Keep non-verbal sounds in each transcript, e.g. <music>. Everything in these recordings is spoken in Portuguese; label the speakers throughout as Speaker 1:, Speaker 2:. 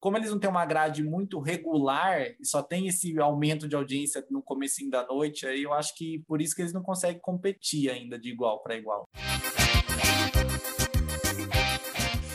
Speaker 1: como eles não têm uma grade muito regular, só tem esse aumento de audiência no comecinho da noite, aí eu acho que por isso que eles não conseguem competir ainda de igual para igual.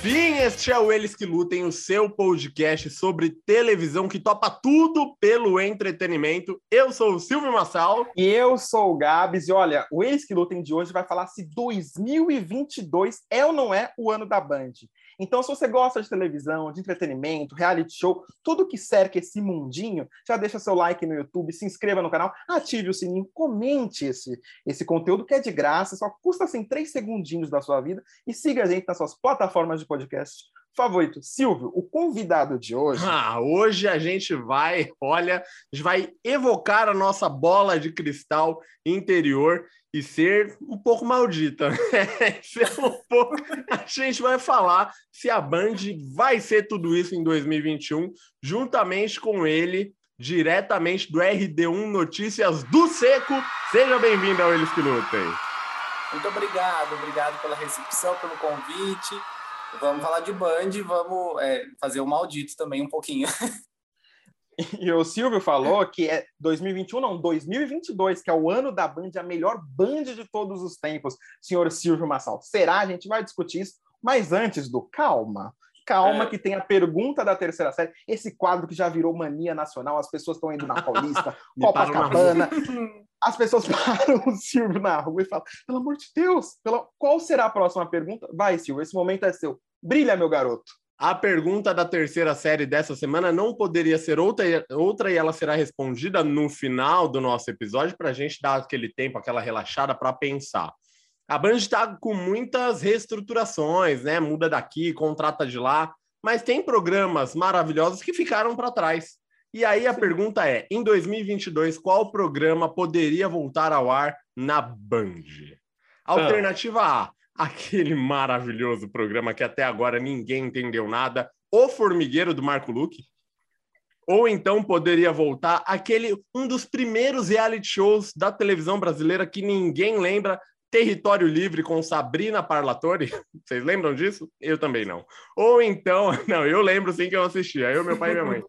Speaker 2: Sim, este é o Eles que Lutem, o seu podcast sobre televisão que topa tudo pelo entretenimento. Eu sou o Silvio Massal.
Speaker 3: E eu sou o Gabs. E olha, o Eles que Lutem de hoje vai falar se 2022 é ou não é o ano da Band. Então, se você gosta de televisão, de entretenimento, reality show, tudo que cerca esse mundinho, já deixa seu like no YouTube, se inscreva no canal, ative o sininho, comente esse, esse conteúdo que é de graça, só custa assim três segundinhos da sua vida e siga a gente nas suas plataformas de podcast favorito. Silvio, o convidado de hoje.
Speaker 2: Ah, hoje a gente vai, olha, a gente vai evocar a nossa bola de cristal interior e ser um pouco maldita. <laughs> ser um pouco... A gente vai falar se a Band vai ser tudo isso em 2021, juntamente com ele, diretamente do RD1 Notícias do Seco. Seja bem-vindo ao Eles que Lutem.
Speaker 1: Muito obrigado, obrigado pela recepção, pelo convite. Vamos falar de Band, vamos é, fazer o maldito também um pouquinho. <laughs>
Speaker 3: E o Silvio falou que é 2021, não, 2022, que é o ano da Band, a melhor Band de todos os tempos, senhor Silvio Massal. Será? A gente vai discutir isso, mas antes do calma. Calma, é. que tem a pergunta da terceira série. Esse quadro que já virou mania nacional, as pessoas estão indo na Paulista, <laughs> Copacabana. As pessoas <laughs> param o Silvio na rua e falam: pelo amor de Deus, pela... qual será a próxima pergunta? Vai, Silvio, esse momento é seu. Brilha, meu garoto.
Speaker 2: A pergunta da terceira série dessa semana não poderia ser outra, outra e ela será respondida no final do nosso episódio para a gente dar aquele tempo, aquela relaxada para pensar. A Band está com muitas reestruturações, né? Muda daqui, contrata de lá, mas tem programas maravilhosos que ficaram para trás. E aí a pergunta é: em 2022, qual programa poderia voltar ao ar na Band? Alternativa A, aquele maravilhoso programa que até agora ninguém entendeu nada, O Formigueiro do Marco Luque. Ou então poderia voltar aquele um dos primeiros reality shows da televisão brasileira que ninguém lembra, Território Livre com Sabrina Parlatore. Vocês lembram disso? Eu também não. Ou então, <laughs> não, eu lembro sim que eu assistia, eu, meu pai e minha mãe.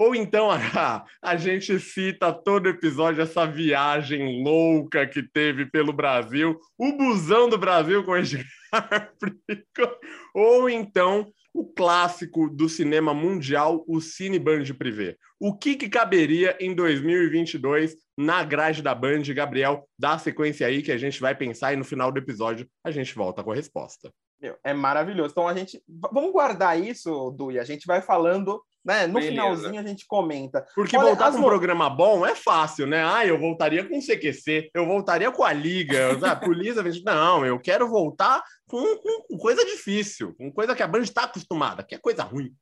Speaker 2: Ou então a, <laughs> a gente cita todo episódio essa viagem louca que teve pelo Brasil, o busão do Brasil com <laughs> Edgar Ou então o clássico do cinema mundial, o Cine Band Privé. O que, que caberia em 2022 na grade da Band? Gabriel, dá a sequência aí que a gente vai pensar e no final do episódio a gente volta com a resposta.
Speaker 3: Meu, é maravilhoso. Então a gente. Vamos guardar isso, Dui. A gente vai falando né? No Beleza. finalzinho a gente comenta.
Speaker 2: Porque Olha, voltar com um programa bom é fácil, né? Ah, eu voltaria com o CQC, eu voltaria com a Liga, a polícia. Não, eu quero voltar com, com, coisa difícil, com coisa que a Band está acostumada, que é coisa ruim.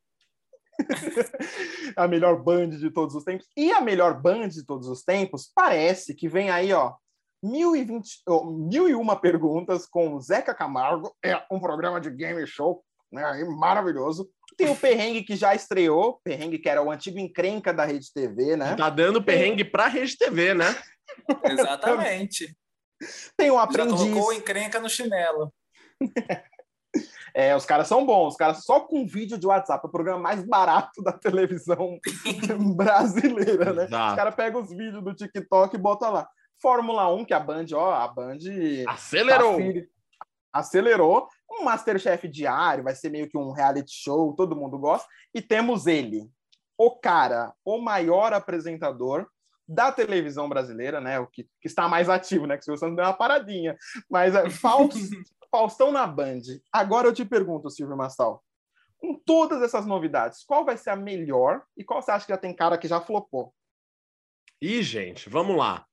Speaker 2: <laughs>
Speaker 3: a melhor band de todos os tempos. E a melhor band de todos os tempos parece que vem aí, ó. 1020, oh, mil e uma perguntas com Zeca Camargo. É um programa de game show, né? Maravilhoso. Tem o Perrengue que já estreou, Perrengue que era o antigo encrenca da Rede TV, né?
Speaker 2: Tá dando perrengue para a Rede TV, né? <laughs>
Speaker 1: Exatamente.
Speaker 3: Tem o Aprendiz. Já
Speaker 1: colocou o encrenca no chinelo. <laughs>
Speaker 3: É, os caras são bons, os caras só com vídeo de WhatsApp, é o programa mais barato da televisão <laughs> brasileira, né? Exato. Os caras pegam os vídeos do TikTok e botam lá. Fórmula 1, que a Band, ó, a Band
Speaker 2: acelerou.
Speaker 3: Tá acelerou um Masterchef diário, vai ser meio que um reality show, todo mundo gosta. E temos ele, o cara, o maior apresentador da televisão brasileira, né? O que, que está mais ativo, né? Que se você não deu uma paradinha. Mas é Faust, <laughs> Faustão na Band. Agora eu te pergunto, Silvio Massal, com todas essas novidades, qual vai ser a melhor e qual você acha que já tem cara que já flopou?
Speaker 2: Ih, gente, vamos lá.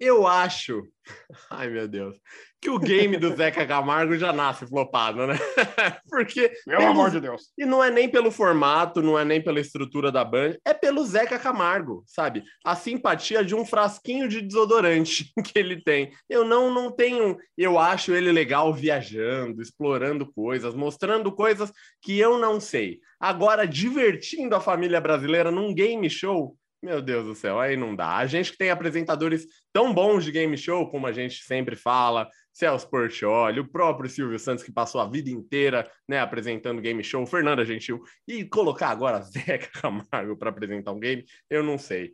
Speaker 2: Eu acho, <laughs> ai meu Deus, que o game do Zeca Camargo já nasce flopado, né? <laughs> Porque.
Speaker 3: Pelo amor de Deus.
Speaker 2: E não é nem pelo formato, não é nem pela estrutura da Band, é pelo Zeca Camargo, sabe? A simpatia de um frasquinho de desodorante <laughs> que ele tem. Eu não, não tenho. Eu acho ele legal viajando, explorando coisas, mostrando coisas que eu não sei. Agora, divertindo a família brasileira num game show, meu Deus do céu, aí não dá. A gente que tem apresentadores tão bons de game show, como a gente sempre fala, Celso Portioli, o próprio Silvio Santos, que passou a vida inteira né, apresentando game show, Fernanda Gentil, e colocar agora <laughs> Zeca Camargo para apresentar um game, eu não sei.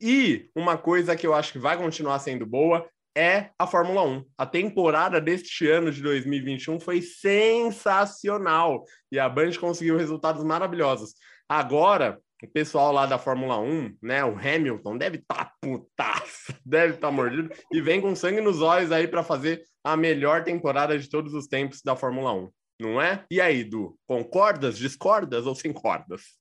Speaker 2: E uma coisa que eu acho que vai continuar sendo boa é a Fórmula 1. A temporada deste ano de 2021 foi sensacional e a Band conseguiu resultados maravilhosos. Agora, o pessoal lá da Fórmula 1, né, o Hamilton, deve estar tá putaço, <laughs> deve estar tá mordido e vem com sangue nos olhos aí para fazer a melhor temporada de todos os tempos da Fórmula 1, não é? E aí, Du, concordas, discordas ou sem cordas?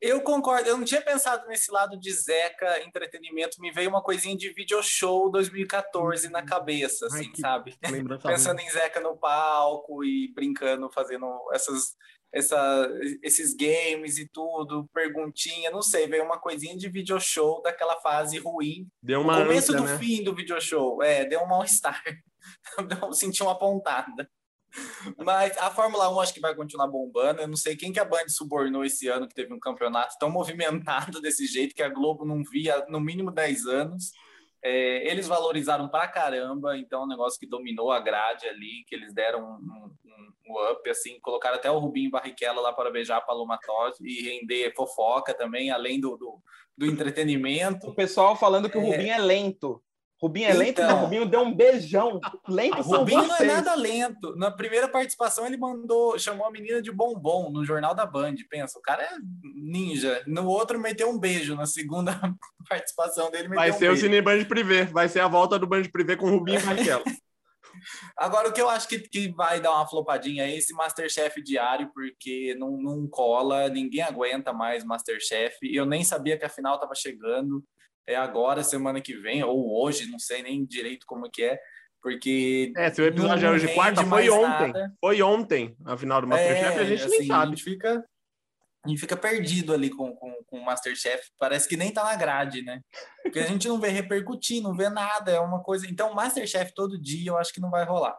Speaker 1: Eu concordo, eu não tinha pensado nesse lado de Zeca entretenimento, me veio uma coisinha de video show 2014 na cabeça, assim, Ai, sabe? <laughs> Pensando em Zeca no palco e brincando, fazendo essas, essa, esses games e tudo, perguntinha, não sei, veio uma coisinha de video show daquela fase ruim.
Speaker 2: Deu uma
Speaker 1: no começo
Speaker 2: ânsia,
Speaker 1: do
Speaker 2: né?
Speaker 1: fim do video show, é, deu um mal-estar. <laughs> Senti uma pontada. Mas a Fórmula 1 acho que vai continuar bombando. Eu não sei quem que a Band subornou esse ano, que teve um campeonato tão movimentado <laughs> desse jeito, que a Globo não via no mínimo 10 anos. É, eles valorizaram pra caramba, então é um negócio que dominou a grade ali, que eles deram um, up, assim, colocaram até o Rubinho Barrichello lá para beijar a Paloma Totti e render fofoca também, além do, do, do entretenimento.
Speaker 3: O pessoal falando que é... o Rubinho é lento. Rubinho é lento,
Speaker 1: Então.
Speaker 3: não. Rubinho deu um beijão. Lento
Speaker 1: O
Speaker 3: são
Speaker 1: Rubinho não é nada lento. Na primeira participação, ele mandou, chamou a menina de bombom no Jornal da Band. Pensa, o cara é ninja. No outro, meteu um beijo. Na segunda <laughs> participação dele, meteu
Speaker 2: Vai
Speaker 1: um
Speaker 2: ser o
Speaker 1: beijo.
Speaker 2: Cine Band Privé, vai ser a volta do Band Privé com o Rubinho e <laughs> Barrichello.
Speaker 1: Agora, o que eu acho que, que vai dar uma flopadinha é esse Masterchef diário, porque não, não cola, ninguém aguenta mais Masterchef. E eu nem sabia que a final estava chegando. É agora, semana que vem, ou hoje, não sei nem direito como que é, porque.
Speaker 2: É, se o episódio é hoje
Speaker 1: rende
Speaker 2: quarta, foi ontem.
Speaker 1: nada.
Speaker 2: Foi ontem a final do Masterchef
Speaker 1: É,
Speaker 2: e a gente
Speaker 1: assim,
Speaker 2: nem sabe.
Speaker 1: A gente fica, a gente fica perdido ali com, com, com o Masterchef. Parece que nem tá na grade, né? Porque a gente não vê repercutir, não vê nada. É uma coisa. Então, Masterchef todo dia eu acho que não vai rolar.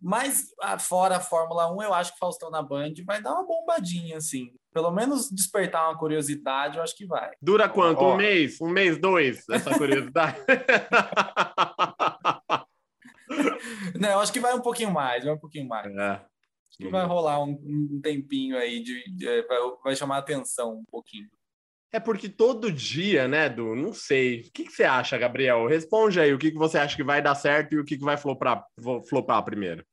Speaker 1: Mas ah, fora a Fórmula 1, eu acho que Faustão na Band vai dar uma bombadinha, assim. Pelo menos despertar uma curiosidade, eu acho que vai.
Speaker 2: Dura quanto?
Speaker 3: Ó.
Speaker 2: Um mês? Um mês, dois? Essa <laughs> curiosidade.
Speaker 1: Não, eu acho que vai um pouquinho mais, vai um pouquinho mais.
Speaker 2: é.
Speaker 1: Que vai rolar um, um tempinho aí, de, de- vai, vai chamar a atenção um pouquinho.
Speaker 2: É porque todo dia, né, Du? Não sei. O que, que você acha, Gabriel? Responde aí o que, que você acha que vai dar certo e o que, que vai flopar, flopar primeiro.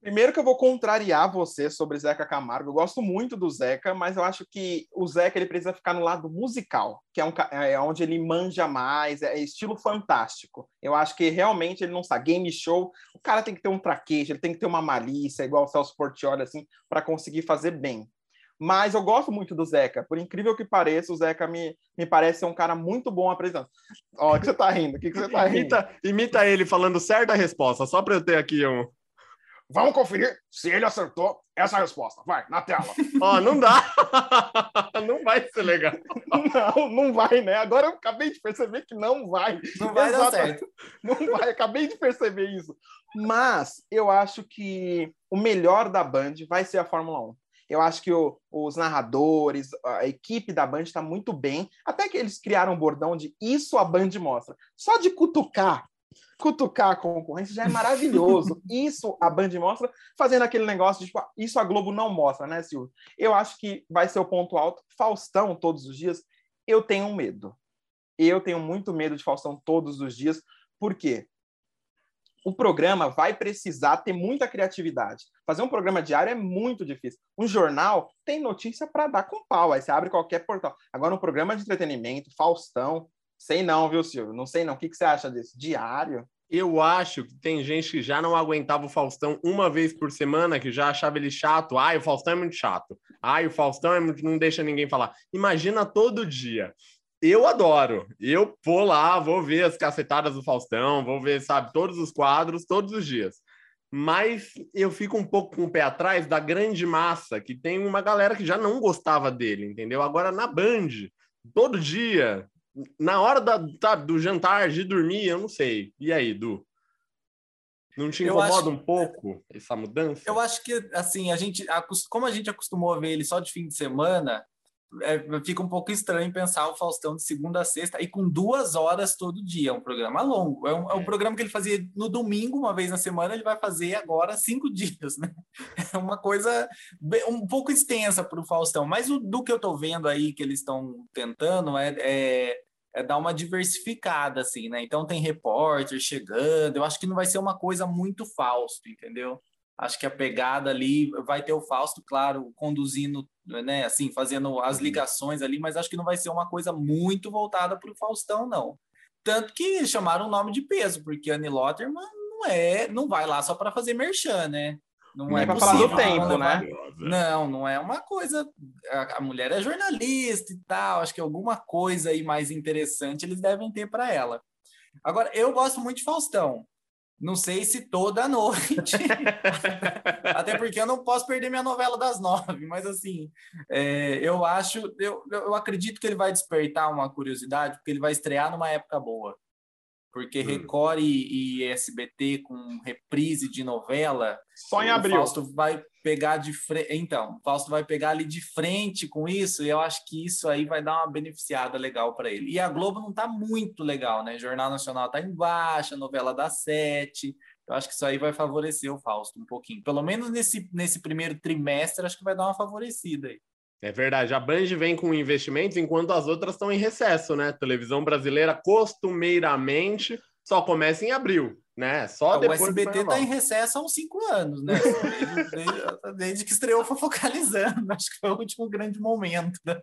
Speaker 3: Primeiro que eu vou contrariar você sobre Zeca Camargo. Eu gosto muito do Zeca, mas eu acho que o Zeca ele precisa ficar no lado musical, que é, um, ca- é onde ele manja mais, é estilo fantástico. Eu acho que realmente ele não sabe. Game show, o cara tem que ter um traquejo, ele tem que ter uma malícia, igual o Celso Portioli, assim, para conseguir fazer bem. Mas eu gosto muito do Zeca. Por incrível que pareça, o Zeca me, me parece ser um cara muito bom apresentando. Ó, que você tá rindo? O que, que você tá rindo?
Speaker 2: Imita, imita ele falando certa resposta, só para eu ter aqui um.
Speaker 3: Vamos conferir se ele acertou essa resposta. Vai, na tela. <laughs>
Speaker 2: Ó, não dá. <laughs> não vai ser legal.
Speaker 3: Não, não vai, né? Agora eu acabei de perceber que não vai.
Speaker 1: Não vai dar
Speaker 3: Exato.
Speaker 1: certo. <laughs>
Speaker 3: Não vai, acabei de perceber isso. Mas eu acho que o melhor da Band vai ser a Fórmula 1. Eu acho que o- os narradores, a equipe da Band está muito bem. Até que eles criaram um bordão de isso a Band mostra. Só de cutucar, cutucar a concorrência já é maravilhoso. <laughs> isso a Band mostra, fazendo aquele negócio de tipo, ah, isso a Globo não mostra, né, Silvio? Eu acho que vai ser o ponto alto. Faustão todos os dias, eu tenho medo. Eu tenho muito medo de Faustão todos os dias. Por quê? O programa vai precisar ter muita criatividade. Fazer um programa diário é muito difícil. Um jornal tem notícia para dar com pau. Aí você abre qualquer portal. Agora, um programa de entretenimento, Faustão, sei não, viu, Silvio? Não sei não. O que, que você acha disso? Diário?
Speaker 2: Eu acho que tem gente que já não aguentava o Faustão uma vez por semana, que já achava ele chato. Ai, o Faustão é muito chato. Ai, o Faustão é muito... não deixa ninguém falar. Imagina todo dia. Eu adoro. Eu vou lá, vou ver as cacetadas do Faustão, vou ver, sabe, todos os quadros, todos os dias. Mas eu fico um pouco com o pé atrás da grande massa, que tem uma galera que já não gostava dele, entendeu? Agora na Band, todo dia, na hora da, sabe, do jantar, de dormir, eu não sei. E aí, Du? Não te incomoda
Speaker 1: acho-
Speaker 2: um pouco essa mudança?
Speaker 1: Eu acho que, assim, a gente, como a gente acostumou a ver ele só de fim de semana, é, fica um pouco estranho pensar o Faustão de segunda a sexta e com duas horas todo dia. É um programa longo. É um, é um é. programa que ele fazia no domingo, uma vez na semana, ele vai fazer agora cinco <laughs> dias, né? É uma coisa um pouco extensa para o Faustão. Mas o, do que eu estou vendo aí que eles estão tentando é, é, é, dar uma diversificada, assim, né? Então tem repórter chegando. Eu acho que não vai ser uma coisa muito Fausto, entendeu? Acho que a pegada ali vai ter o Fausto, claro, conduzindo, né, assim, fazendo as uhum. ligações ali, mas acho que não vai ser uma coisa muito voltada para o Faustão, não. Tanto que chamaram um nome de peso, porque Annie Lotterman não é, não vai lá só para fazer merchan, né? Não, é, é para falar do tempo, né? Não, não é uma coisa. A, a mulher é jornalista e tal. Acho que alguma coisa aí mais interessante eles devem ter para ela. Agora, eu gosto muito de Faustão. Não sei se toda noite. <laughs> Até porque eu não posso perder minha novela das nove. Mas, assim, é, eu acho, eu, eu acredito que ele vai despertar uma curiosidade, porque ele vai estrear numa época boa. Porque hum. Record e, e, SBT com reprise de novela.
Speaker 3: Só em abril.
Speaker 1: Fausto vai pegar de frente. Então, o Fausto vai pegar ali de frente com isso, e eu acho que isso aí vai dar uma beneficiada legal para ele. E a Globo não está muito legal, né? Jornal Nacional está em baixa, novela da sete. Eu acho que isso aí vai favorecer o Fausto um pouquinho. Pelo menos nesse, nesse primeiro trimestre, acho que vai dar uma favorecida aí.
Speaker 2: É verdade. A Band vem com investimentos enquanto as outras estão em recesso, né? televisão brasileira costumeiramente só começa em abril, né? Só
Speaker 1: o depois. O SBT está em recesso há uns cinco anos, né? Desde, <laughs> desde, desde, que estreou foi focalizando. <laughs> Acho que foi o último grande momento. Né?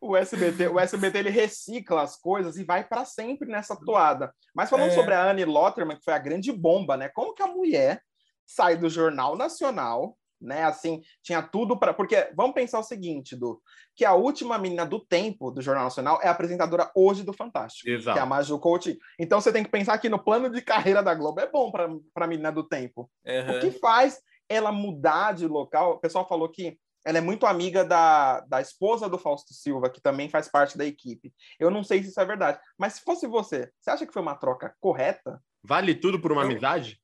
Speaker 3: O SBT, o SBT ele recicla as coisas e vai para sempre nessa toada. Mas falando é... sobre a Anne Lotterman, que foi a grande bomba, né? Como que a mulher sai do Jornal Nacional né? Assim, tinha tudo para. Porque vamos pensar o seguinte, Du, que a última menina do tempo do Jornal Nacional é a apresentadora hoje do Fantástico, Exato. que é a Maju Coutinho. Então você tem que pensar que no plano de carreira da Globo é bom para a menina do tempo. Uhum. O que faz ela mudar de local? O pessoal falou que ela é muito amiga da, da esposa do Fausto Silva, que também faz parte da equipe. Eu não sei se isso é verdade, mas se fosse você, você acha que foi uma troca correta?
Speaker 2: Vale tudo por uma eu... amizade?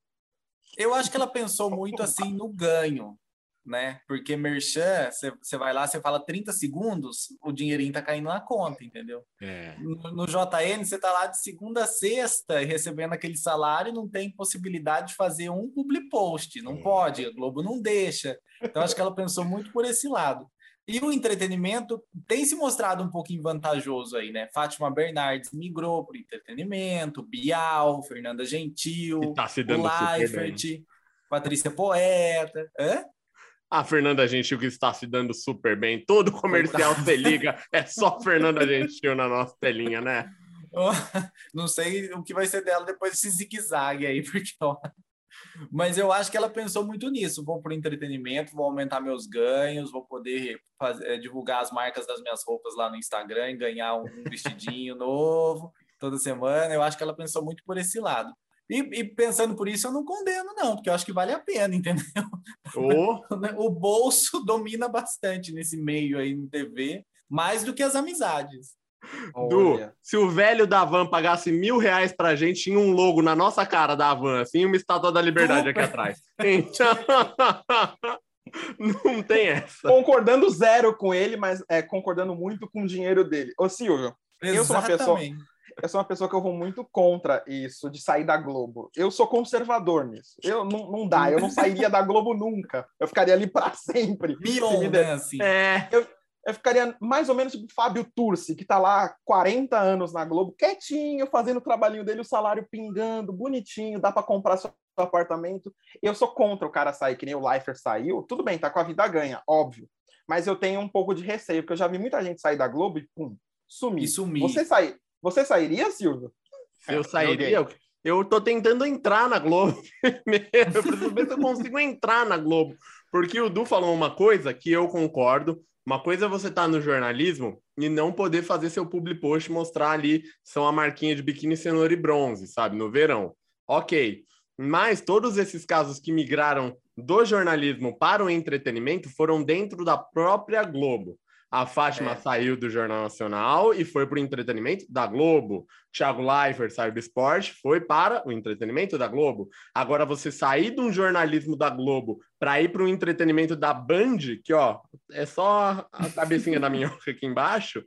Speaker 1: Eu acho que ela pensou muito assim no ganho né? Porque merchan, você vai lá, você fala 30 segundos, o dinheirinho tá caindo na conta, entendeu? É. No, no, JN, você tá lá de segunda a sexta recebendo aquele salário não tem possibilidade de fazer um public post, não é. pode, a Globo não deixa. Então, acho que ela pensou muito por esse lado. E o entretenimento tem se mostrado um pouquinho vantajoso aí, né? Fátima Bernardes migrou para o entretenimento, Bial, Fernanda Gentil,
Speaker 2: tá o Leifert,
Speaker 1: Patrícia Poeta. Hã?
Speaker 2: A Fernanda Gentil que está se dando super bem. Todo comercial você liga, é só Fernanda Gentil na nossa telinha, né?
Speaker 1: Não sei o que vai ser dela depois desse zigue-zague aí, porque ó, mas eu acho que ela pensou muito nisso. Vou para o entretenimento, vou aumentar meus ganhos, vou poder fazer, eh, divulgar as marcas das minhas roupas lá no Instagram e ganhar um vestidinho <laughs> novo toda semana. Eu acho que ela pensou muito por esse lado. E, e, pensando por isso, eu não condeno, não, porque eu acho que vale a pena, <laughs> entendeu? Oh. o bolso domina bastante nesse meio aí no TV, mais do que as amizades.
Speaker 2: Du, se o velho da van pagasse mil reais pra gente, tinha um logo na nossa cara da van, assim, uma estátua da liberdade aqui atrás. Então... <laughs> Não tem essa.
Speaker 3: Concordando zero com ele, mas é, concordando muito com o dinheiro dele. Ô, Silvio, Exatamente. eu sou uma pessoa eu sou uma pessoa que eu vou muito contra isso de sair da Globo. Eu sou conservador nisso. Eu não, não dá, eu não sairia da Globo nunca. Eu ficaria ali para sempre.
Speaker 1: Mion, né, assim.
Speaker 3: É. Eu, eu ficaria mais ou menos tipo Fábio Turci, que tá lá há 40 anos na Globo, quietinho, fazendo o trabalhinho dele, o salário pingando, bonitinho, dá para comprar seu apartamento. Eu sou contra o cara sair, que nem o Leifert saiu. Tudo bem, tá com a vida ganha, óbvio. Mas eu tenho um pouco de receio, porque eu já vi muita gente sair da Globo e pum, sumir. E sumir. Você sair, você sairia, Silvio?
Speaker 2: Eu sairia. Eu tô tentando entrar na Globo. <laughs> eu preciso ver se eu consigo entrar na Globo. Porque o Du falou uma coisa que eu concordo. Uma coisa é você estar tá no jornalismo e não poder fazer seu public post mostrar ali são a marquinha de biquíni, cenoura e bronze, sabe? No verão. Ok. Mas todos esses casos que migraram do jornalismo para o entretenimento foram dentro da própria Globo. A Fátima
Speaker 1: É.
Speaker 2: saiu do Jornal Nacional e foi para o entretenimento da Globo. Thiago Leifert saiu do esporte, foi para o entretenimento da Globo. Agora, você sair de um jornalismo da Globo para ir para o entretenimento da Band, que ó, é só a cabecinha da minhoca <laughs> aqui embaixo,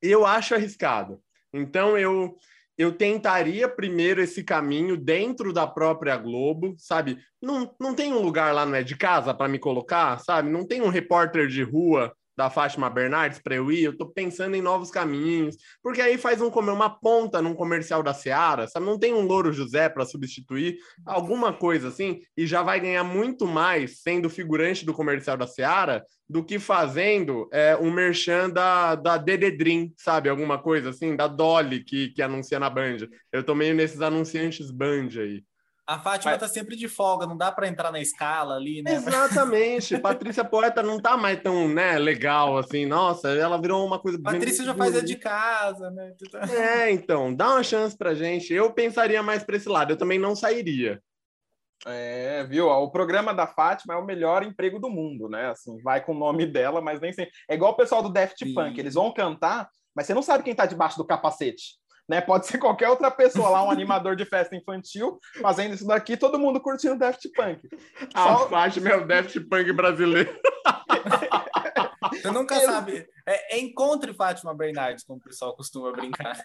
Speaker 2: eu acho arriscado. Então, eu, eu tentaria primeiro esse caminho dentro da própria Globo, sabe? Não, não tem um lugar lá, não é de casa para me colocar, sabe? Não tem um repórter de rua da Fátima Bernardes para eu ir, eu tô pensando em novos caminhos, porque aí faz um comer uma ponta num comercial da Seara, sabe? Não tem um Louro José para substituir, alguma coisa assim, e já vai ganhar muito mais sendo figurante do comercial da Seara do que fazendo é, um merchan da, da Dededrim, sabe? Alguma coisa assim, da Dolly que, que anuncia na Band. Eu tô meio nesses anunciantes Band aí.
Speaker 1: A Fátima
Speaker 3: Mas-
Speaker 1: tá sempre de folga, não dá para entrar na escala ali, né?
Speaker 2: Exatamente. <laughs> Patrícia Poeta não tá mais tão, né, legal assim. Nossa, ela virou uma coisa.
Speaker 1: Patrícia já faz a de casa, né? <laughs>
Speaker 2: É, então, dá uma chance pra gente. Eu pensaria mais pra esse lado. Eu também não sairia.
Speaker 3: É, viu? O programa da Fátima é o melhor emprego do mundo, né? Assim, vai com o nome dela, mas nem sempre. É igual o pessoal do Daft
Speaker 1: Sim.
Speaker 3: Punk, eles vão cantar, mas você não sabe quem tá debaixo do capacete. Né? Pode ser qualquer outra pessoa lá, um animador de festa infantil, fazendo isso daqui, todo mundo curtindo Daft Punk.
Speaker 2: A
Speaker 3: Só-
Speaker 2: Fátima é o Daft Punk brasileiro.
Speaker 1: Você nunca
Speaker 3: Eu-
Speaker 1: sabe. É, é encontre Fátima Bernardes, como o pessoal costuma brincar.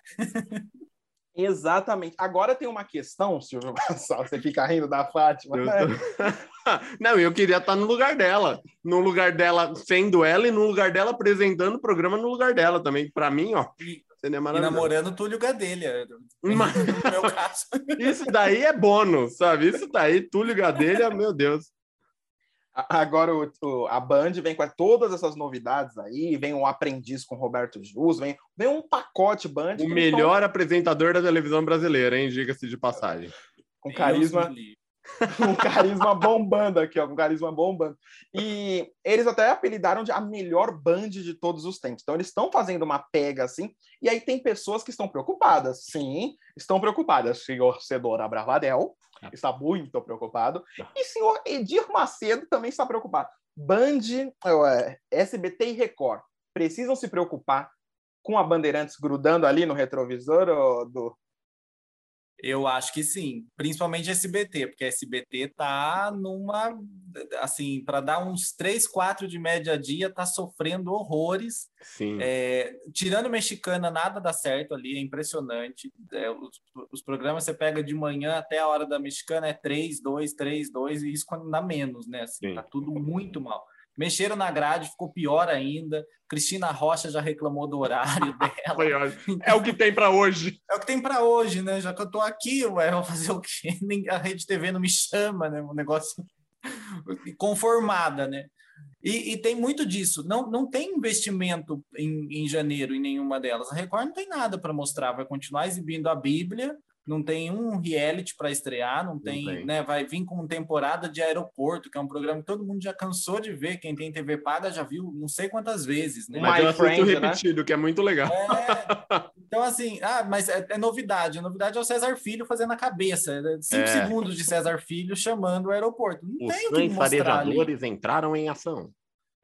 Speaker 3: Exatamente. Agora tem uma questão, Silvio você fica rindo da Fátima,
Speaker 2: Eu
Speaker 3: né?
Speaker 2: tô- <laughs> Não, eu queria estar no lugar dela. No lugar dela, sendo ela, e no lugar dela, apresentando o programa no lugar dela também. Pra mim, ó,
Speaker 1: E,
Speaker 2: seria
Speaker 1: e
Speaker 2: maravilhoso.
Speaker 1: namorando Túlio Gadelha. <laughs>
Speaker 2: Mas-
Speaker 1: No meu caso. <laughs>
Speaker 2: Isso daí é bônus, sabe? Isso daí, Túlio Gadelha, meu Deus.
Speaker 3: Agora o- o- a Band vem com todas essas novidades aí, vem um aprendiz com Roberto Jus, vem, vem um pacote Band.
Speaker 2: O melhor apresentador da televisão brasileira, hein? Diga-se de passagem.
Speaker 3: Com carisma, Com <laughs> carisma bombando aqui, ó, com carisma bombando. E eles até apelidaram de a melhor Band de todos os tempos. Então eles estão fazendo uma pega assim, e aí tem pessoas que estão preocupadas. Sim, estão preocupadas. Senhor Cedora Bravadel está muito preocupado. E senhor Edir Macedo também está preocupado. Band, eh, SBT e Record precisam se preocupar com a Bandeirantes grudando ali no retrovisor do.
Speaker 1: Eu acho que sim, principalmente SBT, porque SBT tá numa assim, para dar uns 3, 4 de média a dia, tá sofrendo horrores.
Speaker 2: Sim.
Speaker 1: É, tirando mexicana, nada dá certo ali, é impressionante. É, os, os programas você pega de manhã até a hora da mexicana é 3, 2, 3, 2, e isso quando dá menos, né? Assim,
Speaker 2: Sim.
Speaker 1: tá tudo muito mal. Mexeram na grade, ficou pior ainda. Cristina Rocha já reclamou do horário <laughs> dela.
Speaker 2: Ótimo. É o que tem pra hoje.
Speaker 1: É o que tem para hoje, né? Já que eu tô aqui, ué, eu vou fazer o quê? <laughs> Nem A Rede TV não me chama, né? Um negócio <laughs> conformada, né? E, e tem muito disso. Não, não tem investimento em, em janeiro em nenhuma delas. A Record não tem nada para mostrar. Vai continuar exibindo a Bíblia. Não tem um reality para estrear, não tem,
Speaker 2: tem.
Speaker 1: né? Vai vir com temporada de aeroporto, que é um programa que todo mundo já cansou de ver. Quem tem TV paga já viu não sei quantas vezes, né?
Speaker 3: My
Speaker 2: Mas eu assisto
Speaker 3: Friend, né?
Speaker 2: repetido, que é muito legal.
Speaker 1: É, então, assim, ah, mas é, é novidade. A novidade é o César Filho fazendo a cabeça. É Cinco
Speaker 2: É.
Speaker 1: segundos de César Filho chamando o aeroporto. Não
Speaker 2: Os
Speaker 1: tem o que mostrar ali.
Speaker 2: farejadores entraram em ação.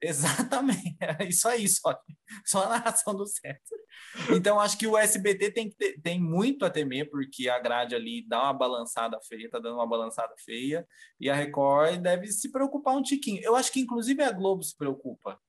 Speaker 1: Exatamente. <laughs> É isso aí, só, só a narração do César. Então, acho que o SBT tem, ter- tem muito a temer, porque a grade ali dá uma balançada feia, tá dando uma balançada feia, e a Record deve se preocupar um tiquinho. Eu acho que, inclusive, a Globo se preocupa.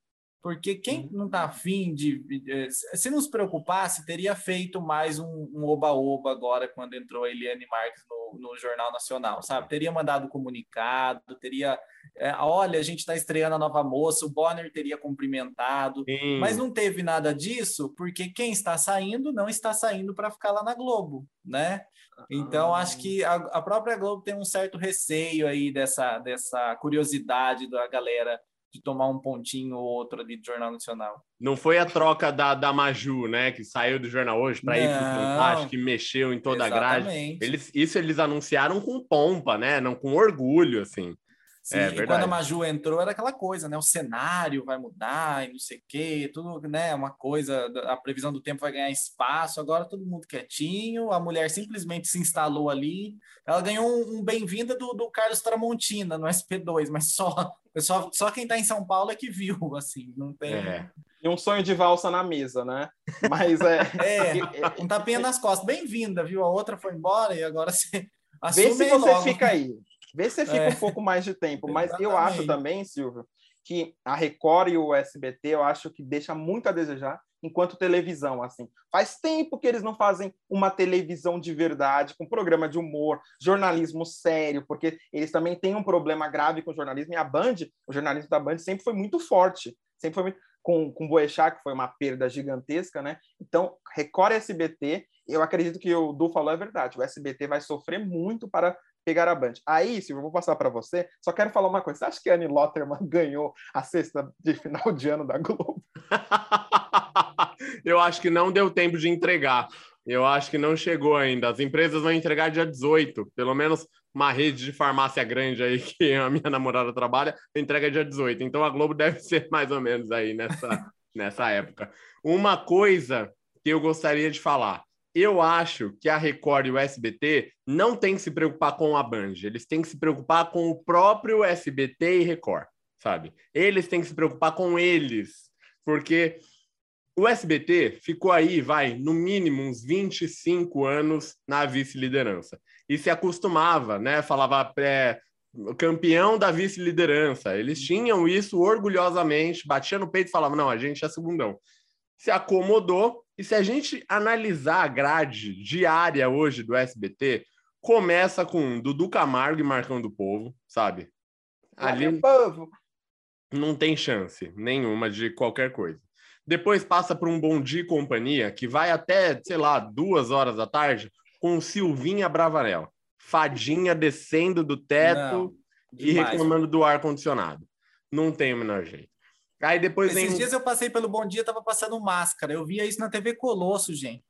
Speaker 1: Porque quem não tá afim de. eh, Se não se preocupasse, teria feito mais um um oba-oba agora, quando entrou a Eliane Marques no, no Jornal Nacional, sabe? Teria mandado comunicado, teria. eh, olha, a gente está estreando a nova moça, o Bonner teria cumprimentado.
Speaker 2: Sim.
Speaker 1: Mas não teve nada disso, porque quem está saindo não está saindo para ficar lá na Globo, né? Então,
Speaker 3: Ah.
Speaker 1: acho que a, a própria Globo tem um certo receio aí dessa, dessa curiosidade da galera de tomar um pontinho ou outro ali do Jornal Nacional.
Speaker 2: Não foi a troca da, da Maju, né? Que saiu do jornal hoje para ir pro
Speaker 1: Não.
Speaker 2: Fantástico, que mexeu em toda a grade.
Speaker 1: Exatamente.
Speaker 2: Eles, isso eles anunciaram com pompa, né? Não com orgulho, assim.
Speaker 1: Sim, é, e quando a Maju entrou, era aquela coisa, né? O cenário vai mudar e não sei o quê, tudo, né? Uma coisa, a previsão do tempo vai ganhar espaço. Agora todo mundo quietinho, a mulher simplesmente se instalou ali. Ela ganhou um, um bem-vinda do, do Carlos Tramontina no SP2, mas só, <laughs> só, só quem está em São Paulo é que viu, <laughs> assim, não tem. É.
Speaker 3: E um sonho de valsa na mesa, né? Mas é. <laughs>
Speaker 1: é, um tapinha nas costas. Bem-vinda, viu? A outra foi embora e agora você.
Speaker 3: Vê se você logo. fica aí. Vê se fica é. um pouco mais de tempo. Mas Exatamente. eu acho também, Silvio, que a Record e o SBT, eu acho que deixa muito a desejar enquanto televisão, assim. Faz tempo que eles não fazem uma televisão de verdade, com programa de humor, jornalismo sério, porque eles também têm um problema grave com o jornalismo, e a Band, o jornalismo da Band sempre foi muito forte, sempre foi muito... com, com Boechat, que foi uma perda gigantesca, né? Então, Record e SBT, eu acredito que o Du falou é verdade, o SBT vai sofrer muito para pegar a Band. Aí, Silvio, eu vou passar para você. Só quero falar uma coisa. Você acha que a Annie Lotterman <laughs> ganhou a sexta de final de ano da Globo? <laughs>
Speaker 2: eu acho que não deu tempo de entregar. Eu acho que não chegou ainda. As empresas vão entregar dia 18. Pelo menos uma rede de farmácia grande aí <laughs> que a minha namorada trabalha, entrega dia 18. Então a Globo deve ser mais ou menos aí nessa, nessa época. Uma coisa que eu gostaria de falar eu acho que a Record e o SBT não têm que se preocupar com a Band, eles têm que se preocupar com o próprio SBT e Record, sabe? Eles têm que se preocupar com eles, porque o SBT ficou aí, vai, no mínimo uns 25 anos na vice-liderança e se acostumava, né? Falava é, campeão da vice-liderança. Eles tinham isso orgulhosamente, batia no peito e falava: não, a gente é segundão. Se acomodou e se a gente analisar a grade diária hoje do SBT, começa com Dudu Camargo e Marcão do Povo, sabe?
Speaker 3: Ali povo.
Speaker 2: não tem chance nenhuma de qualquer coisa. Depois passa por um Bom Dia e Companhia, que vai até, sei lá, duas horas da tarde, com Silvinha Bravanel. Fadinha descendo do teto não, e reclamando do ar-condicionado. Não tem o menor jeito. Aí depois
Speaker 1: Esses dias eu passei pelo Bom Dia, tava passando máscara. Eu via isso na TV Colosso, gente.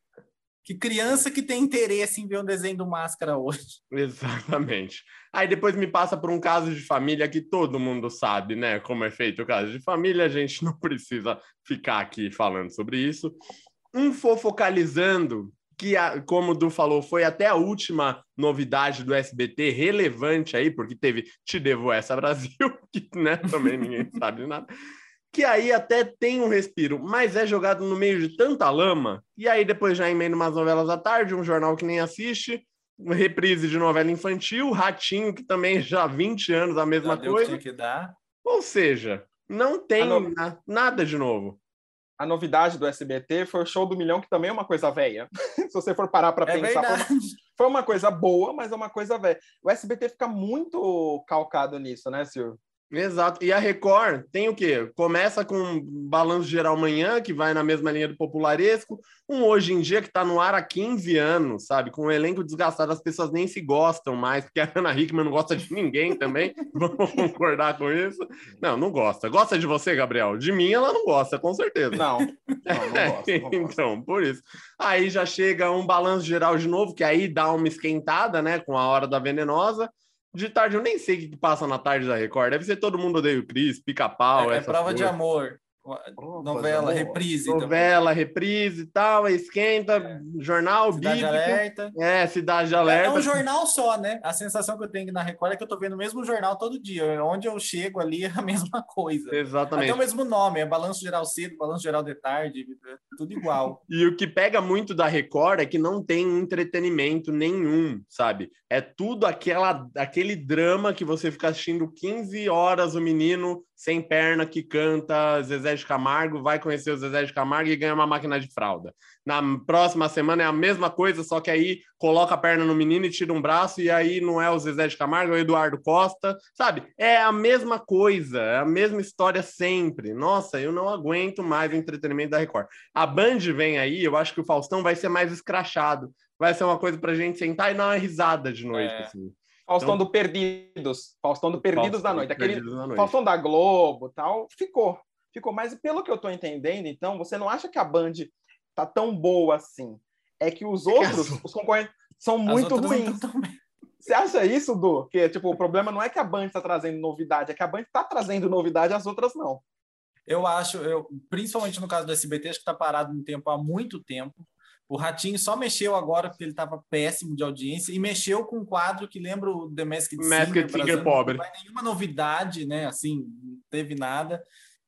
Speaker 1: Que criança que tem interesse em ver um desenho do Máscara hoje. <laughs>
Speaker 2: Exatamente. Aí depois me passa por um caso de família que todo mundo sabe, né? Como é feito o caso de família, a gente <laughs> não precisa ficar aqui falando sobre isso. Um fofocalizando, que, como o Du falou, foi até a última novidade do SBT relevante aí, porque teve Te Devo Essa Brasil, <laughs> que né, também ninguém sabe nada que aí até tem um respiro, mas é jogado no meio de tanta lama, e aí depois já emenda umas novelas à tarde, um jornal que nem assiste, uma reprise de novela infantil, Ratinho, que também já há 20 anos a mesma já coisa.
Speaker 1: Que dar.
Speaker 2: Ou seja, não tem no... nada de novo.
Speaker 3: A novidade do SBT foi o Show do Milhão, que também é uma coisa velha. <laughs> Se você for parar para é pensar, foi uma, <laughs> foi uma, coisa boa, mas é uma coisa velha. O SBT fica muito calcado nisso, né, Silvio?
Speaker 2: Exato. E a Record tem o quê? Começa com Balanço Geral Manhã, que vai na mesma linha do popularesco, um Hoje em Dia que está no ar há 15 anos, sabe? Com um elenco desgastado, as pessoas nem se gostam mais, porque a Ana Hickman não gosta de ninguém também, <laughs> vamos concordar com isso? Não, não gosta. Gosta de você, Gabriel? De mim ela não gosta, com certeza.
Speaker 3: Não, <laughs> não, não gosta. Não
Speaker 2: então, por isso. Aí já chega um Balanço Geral de novo, que aí dá uma esquentada, né, com a Hora da Venenosa, de tarde, eu nem sei o que passa na tarde da Record. Deve ser todo mundo odeia o Cris, pica-pau.
Speaker 1: É, é prova coisas. de amor. Novela, reprise.
Speaker 2: Novela, também. reprise e tal, esquenta, é. jornal,
Speaker 1: Cidade bíblico. Alerta.
Speaker 2: É, Cidade Alerta.
Speaker 1: É, é um jornal só, né? A sensação que eu tenho na Record é que eu tô vendo o mesmo jornal todo dia. Onde eu chego ali é a <laughs> mesma coisa.
Speaker 2: Exatamente.
Speaker 1: Até o mesmo nome, é Balanço Geral Cedo, Balanço Geral de Tarde, é tudo igual. <laughs>
Speaker 2: e o que pega muito da Record é que não tem entretenimento nenhum, sabe? É tudo aquela, aquele drama que você fica assistindo 15 horas o menino sem perna que canta Zezé de Camargo, vai conhecer o Zezé de Camargo e ganha uma máquina de fralda. Na próxima semana é a mesma coisa, só que aí coloca a perna no menino e tira um braço, e aí não é o Zezé de Camargo, é o Eduardo Costa, sabe? É a mesma coisa, é a mesma história sempre. Nossa, eu não aguento mais o entretenimento da Record. A Band vem aí, eu acho que o Faustão vai ser mais escrachado. Vai ser uma coisa pra gente sentar e dar uma risada de noite, é. assim.
Speaker 3: Faustão então, do Perdidos. Faustão do Perdidos Faustão da Noite. Aquele da noite. Faustão da Globo tal. Ficou. Ficou. Mas pelo que eu tô entendendo, então, você não acha que a Band tá tão boa assim? É que os é outros, os concorrentes, são muito ruins. Você acha isso, Du? Que tipo, o problema não é que a Band está trazendo novidade, é que a Band está trazendo novidade, as outras não.
Speaker 1: Eu acho, eu, principalmente no caso do SBT, acho que está parado no tempo há muito tempo. O Ratinho só mexeu agora porque ele estava péssimo de audiência e mexeu com um quadro que lembra o The Masked Singer.
Speaker 2: Masked Singer pobre.
Speaker 1: Não nenhuma novidade, né? Assim, não teve nada.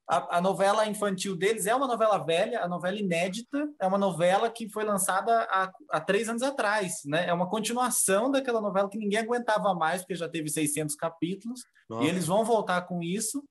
Speaker 1: A, a, novela infantil deles é uma novela velha, a novela inédita, é uma novela que foi lançada há, há três anos atrás, né? É uma continuação daquela novela que ninguém aguentava mais, porque já teve 600 capítulos, Nossa. e eles vão voltar com isso.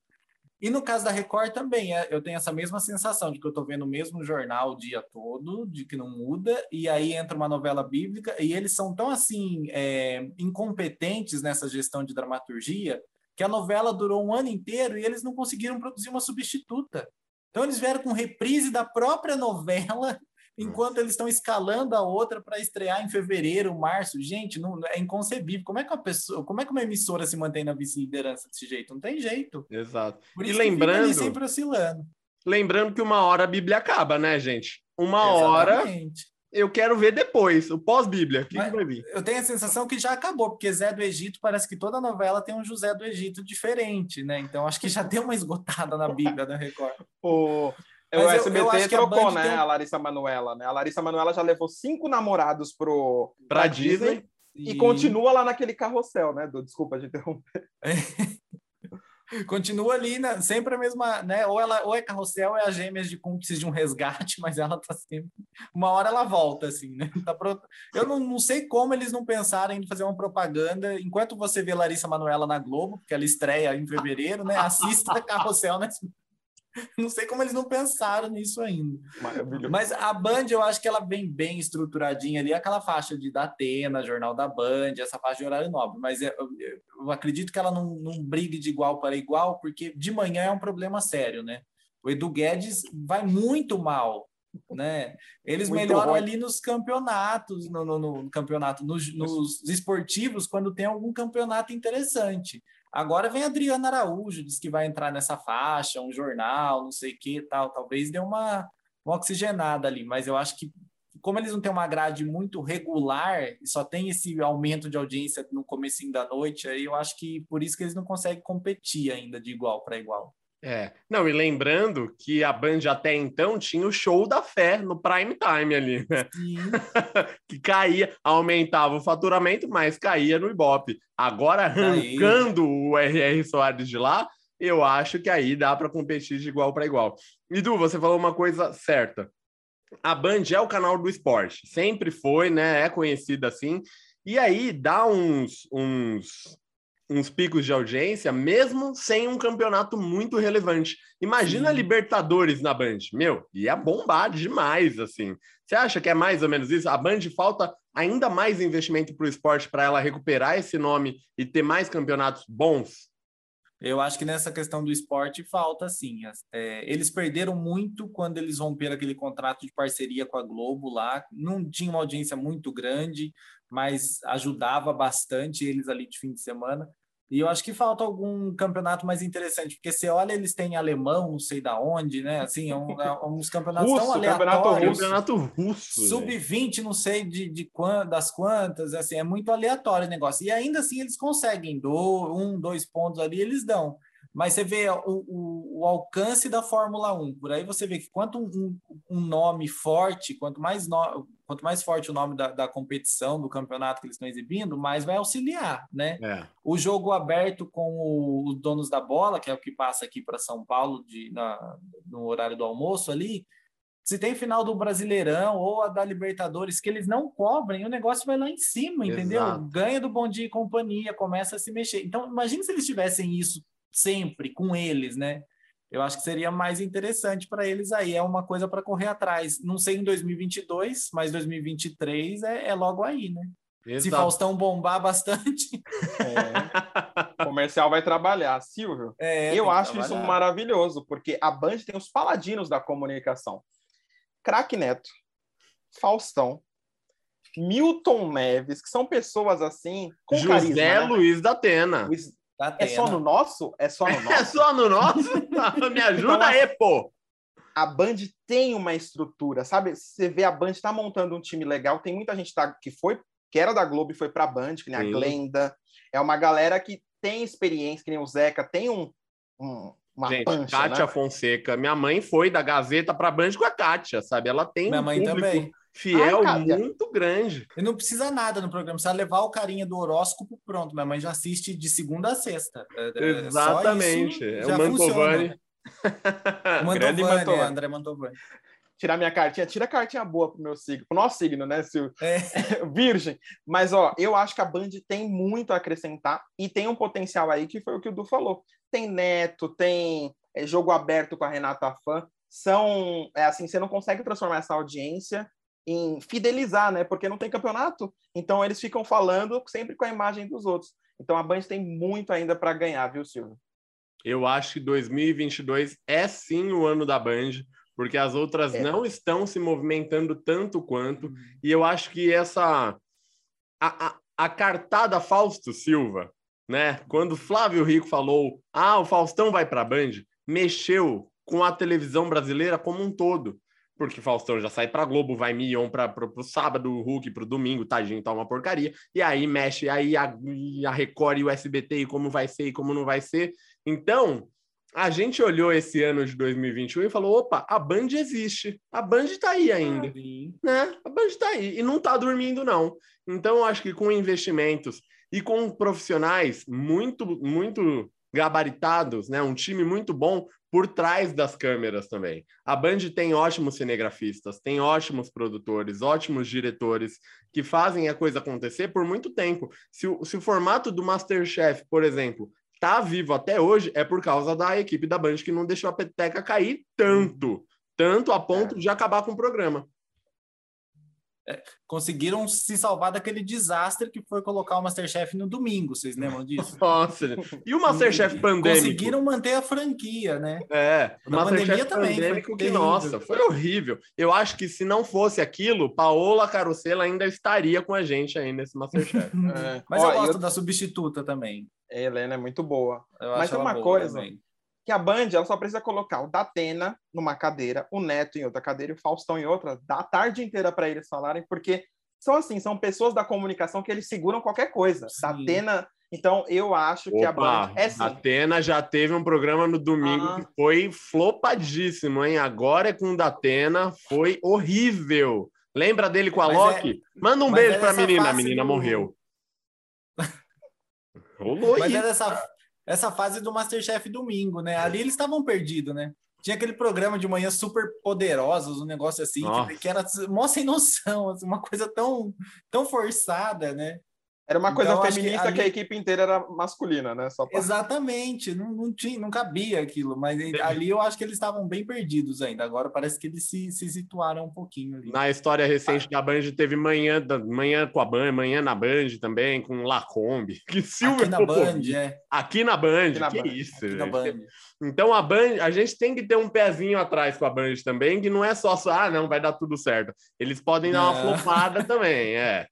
Speaker 1: E no caso da Record também, é, eu tenho essa mesma sensação de que eu estou vendo o mesmo jornal o dia todo, de que não muda, e aí entra uma novela bíblica, e eles são tão assim é, incompetentes nessa gestão de dramaturgia que a novela durou um ano inteiro e eles não conseguiram produzir uma substituta. Então eles vieram com reprise da própria novela enquanto eles estão escalando a outra para estrear em fevereiro, março. Gente, não, é inconcebível. Como é que uma pessoa, como é que uma emissora se mantém na vice-liderança desse jeito? Não tem jeito.
Speaker 2: Exato. Por e lembrando,
Speaker 1: sempre oscilando.
Speaker 2: Lembrando que uma hora a Bíblia acaba, né, gente? Uma Exatamente. hora eu quero ver depois, o pós-Bíblia. O que, vai vir?
Speaker 1: Eu tenho a sensação que já acabou, porque Zé do Egito parece que toda novela tem um José do Egito diferente, né? Então acho que já <laughs> deu uma esgotada na Bíblia da Record.
Speaker 3: o, o SBT trocou, né? A, a, Larissa Manuela, né? A Larissa Manuela já levou cinco namorados pro,
Speaker 2: pra, pra Disney. Disney
Speaker 3: e... e... continua lá naquele carrossel, né? Do, desculpa de interromper. <laughs>
Speaker 1: continua ali, né? sempre a mesma, né? Ou ela ou é carrossel ou é as gêmeas de cúmplices de um resgate, <laughs> mas ela tá sempre. Uma hora ela volta, assim, né? Tá pronto. Eu não, não sei como eles não pensaram em fazer uma propaganda. Enquanto você vê Larissa Manuela na Globo, porque ela estreia em fevereiro, né? Assista <laughs> Carrossel nesse <laughs> Não sei como eles não pensaram nisso ainda. Mas a Band, eu acho que ela vem bem estruturadinha ali, aquela faixa de Datena, Jornal da Band, essa faixa de horário nobre. Mas eu, eu acredito que ela não, não brigue de igual para igual, porque de manhã é um problema sério, né? O Edu Guedes vai muito mal, né? Eles muito melhoram ali nos campeonatos, no, no, no campeonato, nos, nos esportivos, quando tem algum campeonato interessante. Agora vem Adriana Araújo, diz que vai entrar nessa faixa, um jornal, não sei o que tal. Talvez dê uma, uma oxigenada ali, mas eu acho que como eles não têm uma grade muito regular só tem esse aumento de audiência no começo da noite, aí eu acho que por isso que eles não conseguem competir ainda de igual para igual.
Speaker 2: É, não, e lembrando que a Band até então tinha o show da fé no prime time ali, né? <laughs> que caía, aumentava o faturamento, mas caía no Ibope. Agora, arrancando o RR Soares de lá, eu acho que aí dá para competir de igual para igual. E Du, você falou uma coisa certa. A Band é o canal do esporte, sempre foi, né? É conhecida assim. E aí dá uns, uns uns picos de audiência, mesmo sem um campeonato muito relevante. Imagina Sim. Libertadores na Band. Meu, ia bombar demais, assim. Você acha que é mais ou menos isso? A Band falta ainda mais investimento para o esporte para ela recuperar esse nome e ter mais campeonatos bons?
Speaker 1: Eu acho que nessa questão do esporte falta sim. É, eles perderam muito quando eles romperam aquele contrato de parceria com a Globo lá. Não tinha uma audiência muito grande, mas ajudava bastante eles ali de fim de semana. E eu acho que falta algum campeonato mais interessante, porque você olha, eles têm alemão, não sei da onde, né? Assim, é um, é uns campeonatos
Speaker 2: russo,
Speaker 1: tão aleatórios.
Speaker 2: Campeonato russo.
Speaker 1: Sub-20, não sei de, de quant, das quantas, assim, é muito aleatório o negócio. E ainda assim eles conseguem, do, um, dois pontos ali, eles dão. Mas você vê o, o, o, alcance da Fórmula 1. Por aí você vê que quanto um, um nome forte, quanto mais, no, quanto mais forte o nome da, da, competição, do campeonato que eles estão exibindo, mais vai auxiliar, né? É. O jogo aberto com os donos da bola, que é o que passa aqui para São Paulo de, na, no horário do almoço ali, se tem final do Brasileirão ou a da Libertadores que eles não cobrem, o negócio vai lá em cima, entendeu? Exato. Ganha do Bom Dia e Companhia, começa a se mexer. Então, imagine se eles tivessem isso sempre com eles, né? Eu acho que seria mais interessante para eles aí, é uma coisa para correr atrás. Não sei em 2022, mas 2023 é, é logo aí, né? Exato. Se Faustão bombar bastante.
Speaker 3: É. O <laughs> comercial vai trabalhar. Silvio, é, eu acho isso maravilhoso, porque a Band tem os paladinos da comunicação. Crack Neto, Faustão, Milton Neves, que são pessoas assim com
Speaker 2: José carisma, né? Luiz da Atena. Luiz,
Speaker 3: é só no nosso? É só no nosso? <laughs>
Speaker 2: É só no nosso? <laughs> Me ajuda então, aí, pô!
Speaker 3: A Band tem uma estrutura, sabe? Você vê a Band tá montando um time legal, tem muita gente tá, que foi que era da Globo e foi para a Band, que nem
Speaker 2: Sim.
Speaker 3: a Glenda. É uma galera que tem experiência, que nem o Zeca, tem um, um- uma
Speaker 2: Gente,
Speaker 3: pancha,
Speaker 2: Kátia
Speaker 3: né?
Speaker 2: Fonseca. Minha mãe foi da Gazeta para Band com a Kátia, sabe? Ela tem
Speaker 1: Minha
Speaker 2: um
Speaker 1: mãe
Speaker 2: público
Speaker 1: também.
Speaker 2: Fiel
Speaker 3: Ai, Kátia.
Speaker 2: muito grande.
Speaker 1: E não precisa nada no programa, precisa levar o carinha do horóscopo, pronto. Minha mãe já assiste de segunda a sexta. É- é- só
Speaker 2: Exatamente.
Speaker 1: isso
Speaker 2: É o Mantovani. <laughs>
Speaker 1: funciona.
Speaker 3: Grande
Speaker 1: Mantovani, é,
Speaker 3: Mantovani.
Speaker 1: André Mantovani.
Speaker 3: Tirar minha cartinha, tira a cartinha boa pro meu signo, pro nosso signo, né, Silvio?
Speaker 1: É. <laughs>
Speaker 3: Virgem. Mas, ó, eu acho que a Band tem muito a acrescentar e tem um potencial aí que foi o que o Du falou. Tem Neto, tem é, jogo aberto com a Renata Fã. São, é assim, você não consegue transformar essa audiência em fidelizar, né? Porque não tem campeonato. Então, eles ficam falando sempre com a imagem dos outros. Então, a Band tem muito ainda para ganhar, viu, Silvio?
Speaker 2: Eu acho que 2022 é sim o ano da Band, porque as outras
Speaker 3: É.
Speaker 2: não estão se movimentando tanto quanto. E eu acho que essa. A, a, a cartada Fausto Silva, né? Quando Flávio Rico falou: ah, o Faustão vai para a Band, mexeu com a televisão brasileira como um todo. Porque Faustão já sai para Globo, vai Mion para o sábado, o Hulk para o domingo, tadinho, tá uma porcaria. E aí mexe, aí a, a Record e o SBT, e como vai ser e como não vai ser. Então, a gente olhou esse ano de 2021 e falou: opa, a Band existe, a Band tá aí ainda né? A Band tá aí e não tá dormindo, não. Então, eu acho que com investimentos e com profissionais muito, muito gabaritados, né? Um time muito bom por trás das câmeras também. A Band tem ótimos cinegrafistas, tem ótimos produtores, ótimos diretores que fazem a coisa acontecer por muito tempo. Se o, se o formato do Masterchef, por exemplo, tá vivo até hoje, é por causa da equipe da Band que não deixou a peteca cair tanto, tanto a ponto de acabar com o programa.
Speaker 1: Conseguiram se salvar daquele desastre que foi colocar o Masterchef no domingo, vocês lembram disso? <laughs>
Speaker 2: Nossa, e o Masterchef pandêmico?
Speaker 1: Conseguiram manter a franquia, né?
Speaker 2: É, o Masterchef
Speaker 1: pandemia também, foi
Speaker 2: pandêmico que, nossa, foi horrível. Eu acho que se não fosse aquilo, Paola Carosella ainda estaria com a gente aí nesse Masterchef. <laughs>
Speaker 3: É.
Speaker 1: Mas
Speaker 3: Ó,
Speaker 1: eu gosto
Speaker 3: eu-
Speaker 1: da substituta também.
Speaker 3: A Helena é muito boa.
Speaker 1: Eu
Speaker 3: Mas
Speaker 1: acho
Speaker 3: tem
Speaker 1: ela
Speaker 3: uma
Speaker 1: boa
Speaker 3: coisa.
Speaker 1: também.
Speaker 3: Que a Band ela só precisa colocar o Datena numa cadeira, o Neto em outra cadeira e o Faustão em outra, dá a tarde inteira para eles falarem, porque são assim, são pessoas da comunicação que eles seguram qualquer coisa.
Speaker 1: Sim.
Speaker 3: Datena. Então, eu acho que a
Speaker 2: Opa,
Speaker 3: Band é sim.
Speaker 2: a Atena já teve um programa no domingo
Speaker 3: Ah.
Speaker 2: que foi flopadíssimo, hein? Agora é com o Datena, foi horrível. Lembra dele com a
Speaker 1: Mas
Speaker 2: Loki? Manda um
Speaker 1: mas
Speaker 2: beijo
Speaker 1: é
Speaker 2: pra menina, a menina
Speaker 1: do-
Speaker 2: morreu. <laughs> Rolou
Speaker 1: Mas
Speaker 2: isso.
Speaker 1: era essa, essa fase do Masterchef domingo, né? Ali eles estavam perdidos, né? Tinha aquele programa de manhã super poderosos, um negócio assim,
Speaker 2: Nossa.
Speaker 1: que, que era mó sem noção, assim, uma coisa tão, tão forçada, né?
Speaker 3: Era uma coisa
Speaker 1: Então, acho que
Speaker 3: feminista que, a equipe inteira era masculina, né? Só pra...
Speaker 1: Exatamente, não, não, tinha, não cabia aquilo, mas ali eu acho que eles estavam bem perdidos ainda. Agora parece que eles se, se situaram um pouquinho ali.
Speaker 2: Na história recente da Band teve manhã, da, manhã com a Band, manhã na Band também, com Lacombe. <laughs> Que Silvio
Speaker 1: Aqui na Band, é.
Speaker 2: Aqui na Band,
Speaker 3: Aqui na
Speaker 2: que
Speaker 3: Band,
Speaker 2: isso,
Speaker 1: Aqui na
Speaker 2: gente.
Speaker 1: Band.
Speaker 2: Então a Band, a gente tem que ter um pezinho atrás com a Band também, que não é só, só ah, não, vai dar tudo certo. Eles podem dar uma flopada <laughs> também, é.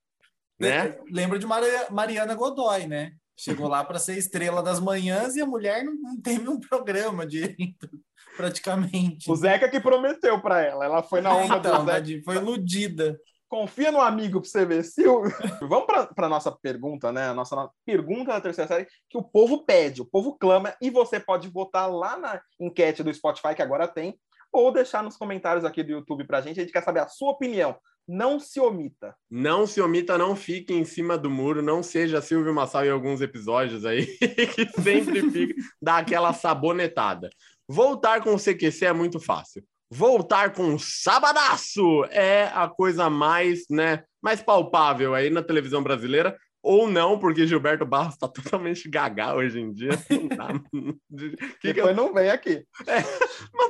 Speaker 2: Né?
Speaker 1: Lembro de Maria- Mariana Godoy, né? Chegou lá para ser estrela das manhãs e a mulher não, não teve um programa direito, <laughs> praticamente.
Speaker 3: O Zeca que prometeu para ela. Ela foi na onda
Speaker 1: então,
Speaker 3: do Zeca.
Speaker 1: foi iludida.
Speaker 3: Confia no amigo para você ver. <laughs> Vamos para a nossa pergunta, né? A nossa pergunta da terceira série, que o povo pede, o povo clama, e você pode votar lá na enquete do Spotify, que agora tem, ou deixar nos comentários aqui do YouTube para a gente. A gente quer saber a sua opinião. Não se omita.
Speaker 2: Não se omita, não fique em cima do muro, não seja Silvio Massal em alguns episódios aí, <laughs> que sempre fica, dá aquela sabonetada. Voltar com o CQC é muito fácil. Voltar com o Sabadaço é a coisa mais, né, mais palpável aí na televisão brasileira, ou não, porque Gilberto Barros está totalmente gaga hoje em dia. Não dá. <laughs> Que que eu-
Speaker 3: Depois não vem aqui.
Speaker 2: Mas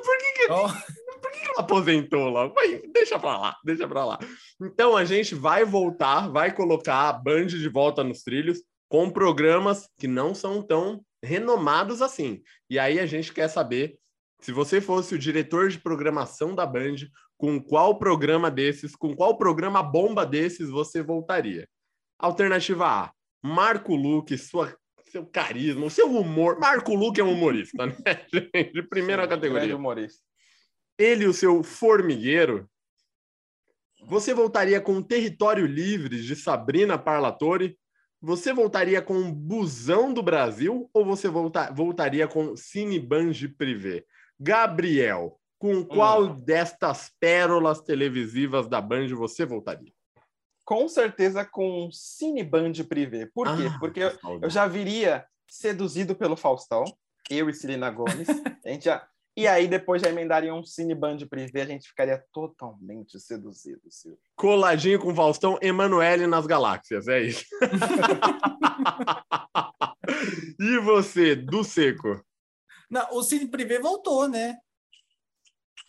Speaker 2: por que, que
Speaker 1: Ó,
Speaker 2: ela aposentou lá. Vai, deixa pra lá, deixa pra lá. Então a gente vai voltar, vai colocar a Band de volta nos trilhos com programas que não são tão renomados assim. E aí a gente quer saber se você fosse o diretor de programação da Band, com qual programa desses, com qual programa bomba desses você voltaria? Alternativa A: Marco Luque, sua seu carisma, o seu humor. Marco Luque é um humorista, né? <laughs> gente? De primeira
Speaker 3: Sim,
Speaker 2: categoria
Speaker 3: humorista.
Speaker 2: Ele e o seu formigueiro. Você voltaria com Território Livre de Sabrina Parlatore? Você voltaria com Busão do Brasil ou você volta, voltaria com Cine Banji Privé? Gabriel, com qual hum. destas pérolas televisivas da Band você voltaria?
Speaker 3: Com certeza com Cine Band Privé. Por quê? Ah, Porque eu, eu, já viria seduzido pelo Faustão, eu e Celina Gomes. <laughs> a gente já, e aí depois já emendaria um Cine Band Privé, a gente ficaria totalmente seduzido, Silvio.
Speaker 2: Coladinho com Faustão, Emanuele nas galáxias, é isso. <laughs> e você, do seco?
Speaker 1: Não, o Cine Privé voltou, né?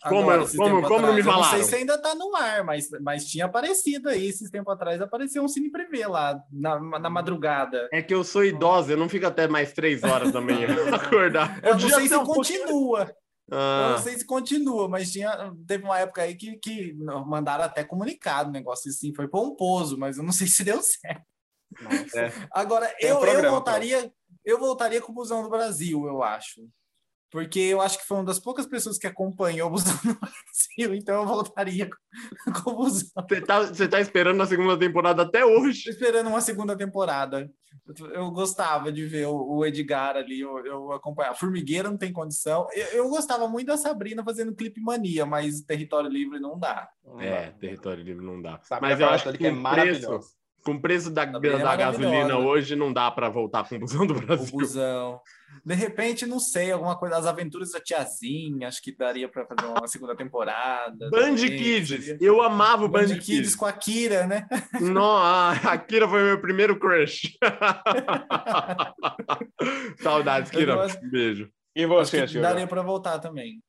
Speaker 2: Como, Agora, como, como não me falaram?
Speaker 1: não sei se ainda está no ar, mas, mas tinha aparecido aí, esses tempos atrás, apareceu um Cine Privé lá, na, na madrugada.
Speaker 2: É que eu sou idosa, eu não fico até mais três horas da manhã <laughs> <laughs> acordar.
Speaker 1: Eu não sei se continua. Ah. Eu não sei se continua, mas tinha, teve uma época aí que, que mandaram até comunicado, o negócio assim, foi pomposo, mas eu não <laughs> sei se deu certo. É. Agora, eu, um eu voltaria, eu voltaria com o Busão do Brasil, eu acho. Porque eu acho que foi uma das poucas pessoas que acompanhou o Busão do Brasil, então eu voltaria com, <laughs> com o Busão.
Speaker 2: Você tá, você tá esperando a segunda temporada até hoje?
Speaker 1: Tô esperando uma segunda temporada. Eu gostava de ver o Edgar ali, eu, eu acompanhava. Formigueira não tem condição. Eu, eu, gostava muito da Sabrina fazendo clipe mania, mas Território Livre não dá.
Speaker 2: É, Território Livre não dá. Sabe mas eu acho que, que é maravilhoso. Com o preço da, da é gasolina hoje, não dá para voltar com o busão do Brasil.
Speaker 1: O busão. De repente, não sei, alguma coisa, as aventuras da tiazinha, acho que daria para fazer uma segunda temporada.
Speaker 2: Band também, Kids, seria... eu amava o Band, Band Kids. Kids.
Speaker 1: com a Kira, né? <laughs>
Speaker 2: Não, a Kira foi meu primeiro crush. <laughs> Saudades, Kira. Acho... Beijo.
Speaker 1: E você, Daria para voltar também.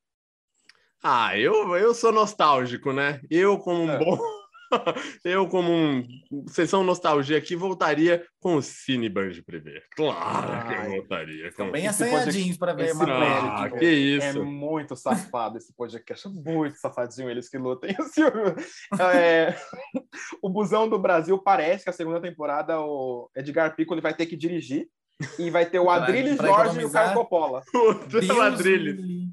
Speaker 2: Ah, eu, eu sou nostálgico, né? Eu, como um é. bom <laughs> eu, como um sessão nostalgia aqui, voltaria com o Cine Band Privé. Claro Ai, que eu voltaria.
Speaker 1: Estão bem assanhadinhos para ver
Speaker 2: esse ah, que isso.
Speaker 3: É muito safado esse podcast, <laughs> muito safadinho eles que lutem. <laughs> é, o Busão do Brasil parece que a segunda temporada o Edgar Pico ele vai ter que dirigir e vai ter o Adrilles Jorge e o Caio Coppola.
Speaker 2: O Adrilles.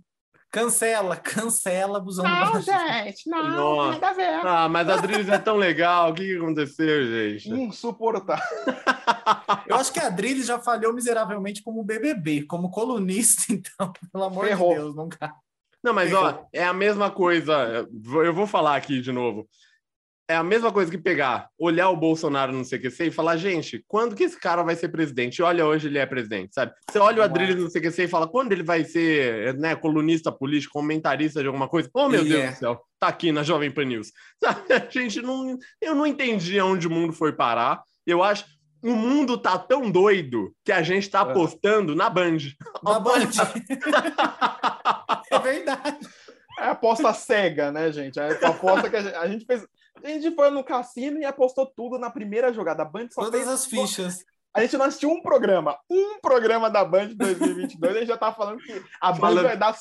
Speaker 1: Cancela, cancela Busão
Speaker 3: não, do Brasil. gente, não, Nossa. nada a ver.
Speaker 2: Ah, mas a Drilis é tão legal, o que, que aconteceu, gente?
Speaker 3: Insuportável. <laughs>
Speaker 1: Eu acho que a Drilis já falhou miseravelmente como BBB, como colunista, <laughs> então, pelo amor Ferrou. de Deus, nunca.
Speaker 2: Não, mas Ferrou. ó, é a mesma coisa, eu vou falar aqui de novo é a mesma coisa que pegar, olhar o Bolsonaro no CQC e falar, gente, quando que esse cara vai ser presidente? Olha, hoje ele é presidente, sabe? Você olha o Adrilles no CQC e fala, quando ele vai ser né, colunista político, comentarista de alguma coisa? Oh, meu Deus do céu, tá aqui na Jovem Pan News. <laughs> Sabe? A gente não... Eu não entendi aonde o mundo foi parar. Eu acho... O mundo tá tão doido que a gente tá é. apostando na Band.
Speaker 1: Na <laughs> Band. <laughs> é verdade.
Speaker 3: É aposta cega, né, gente? É a aposta que a gente, a gente fez a gente foi no cassino e apostou tudo na primeira jogada. A Band só
Speaker 1: Todas fez... as fichas.
Speaker 3: A gente não assistiu um programa. Um programa da Band de 2022. a gente já tá falando que a Band falando... vai dar...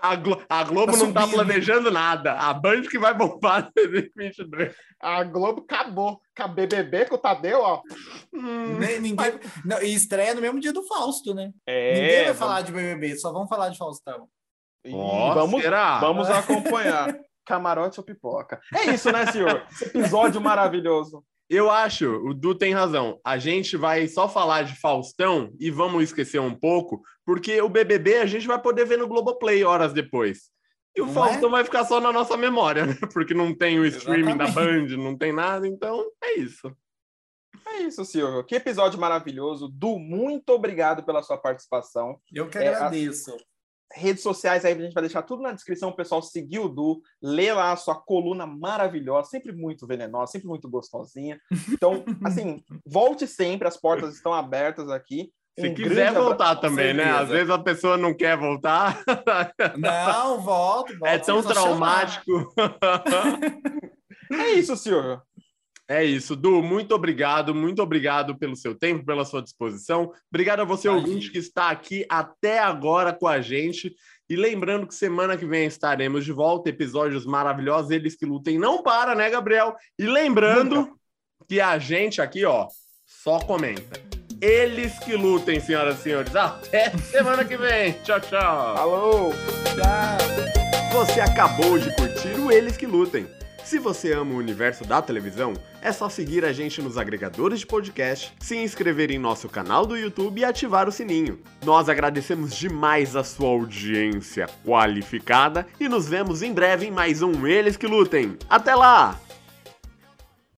Speaker 2: A, Glo a Globo tá não tá planejando nada. A Band que vai bombar <laughs> em 2022.
Speaker 3: A Globo acabou. Com a BBB, com o Tadeu, ó.
Speaker 1: Hum, ninguém... não, e estreia no mesmo dia do Fausto, né? É, ninguém vai vamos... falar de BBB, só vão falar de Faustão.
Speaker 3: Oh, vamos, será? vamos acompanhar. <laughs> camarote ou pipoca. É isso, né, senhor? Esse episódio maravilhoso.
Speaker 2: Eu acho, o Du tem razão. A gente vai só falar de Faustão e vamos esquecer um pouco, porque o BBB a gente vai poder ver no Globoplay horas depois. E o não Faustão é? vai ficar só na nossa memória, né? <laughs> porque não tem o streaming Exatamente. da Band, não tem nada, então é isso.
Speaker 3: É isso, Silvio. Que episódio maravilhoso. Du, muito obrigado pela sua participação.
Speaker 1: Eu que agradeço. É,
Speaker 3: redes sociais aí, a gente vai deixar tudo na descrição, o pessoal seguir o Du, lê lá a sua coluna maravilhosa, sempre muito venenosa, sempre muito gostosinha. Então, <laughs> assim, volte sempre, as portas estão abertas aqui.
Speaker 2: Se um quiser voltar também, né? Às vezes a pessoa não quer voltar.
Speaker 1: Não, volta, volta.
Speaker 2: É tão traumático. <laughs> <laughs>
Speaker 3: é isso, senhor.
Speaker 2: É isso, Du, muito obrigado, muito obrigado pelo seu tempo, pela sua disposição. Obrigado a você, Imagina. ouvinte, que está aqui até agora com a gente. E lembrando que semana que vem estaremos de volta, episódios maravilhosos, eles que lutem não para, né, Gabriel? E lembrando Nunca. que a gente aqui, ó, só comenta. Eles que lutem, senhoras e senhores. Até <laughs> semana que vem. Tchau, tchau.
Speaker 3: Alô.
Speaker 2: Tchau. Você acabou de curtir o Eles que Lutem Se você ama o universo da televisão, é só seguir a gente nos agregadores de podcast, se inscrever em nosso canal do YouTube e ativar o sininho. Nós agradecemos demais a sua audiência qualificada e nos vemos em breve em mais um Eles que Lutem. Até lá!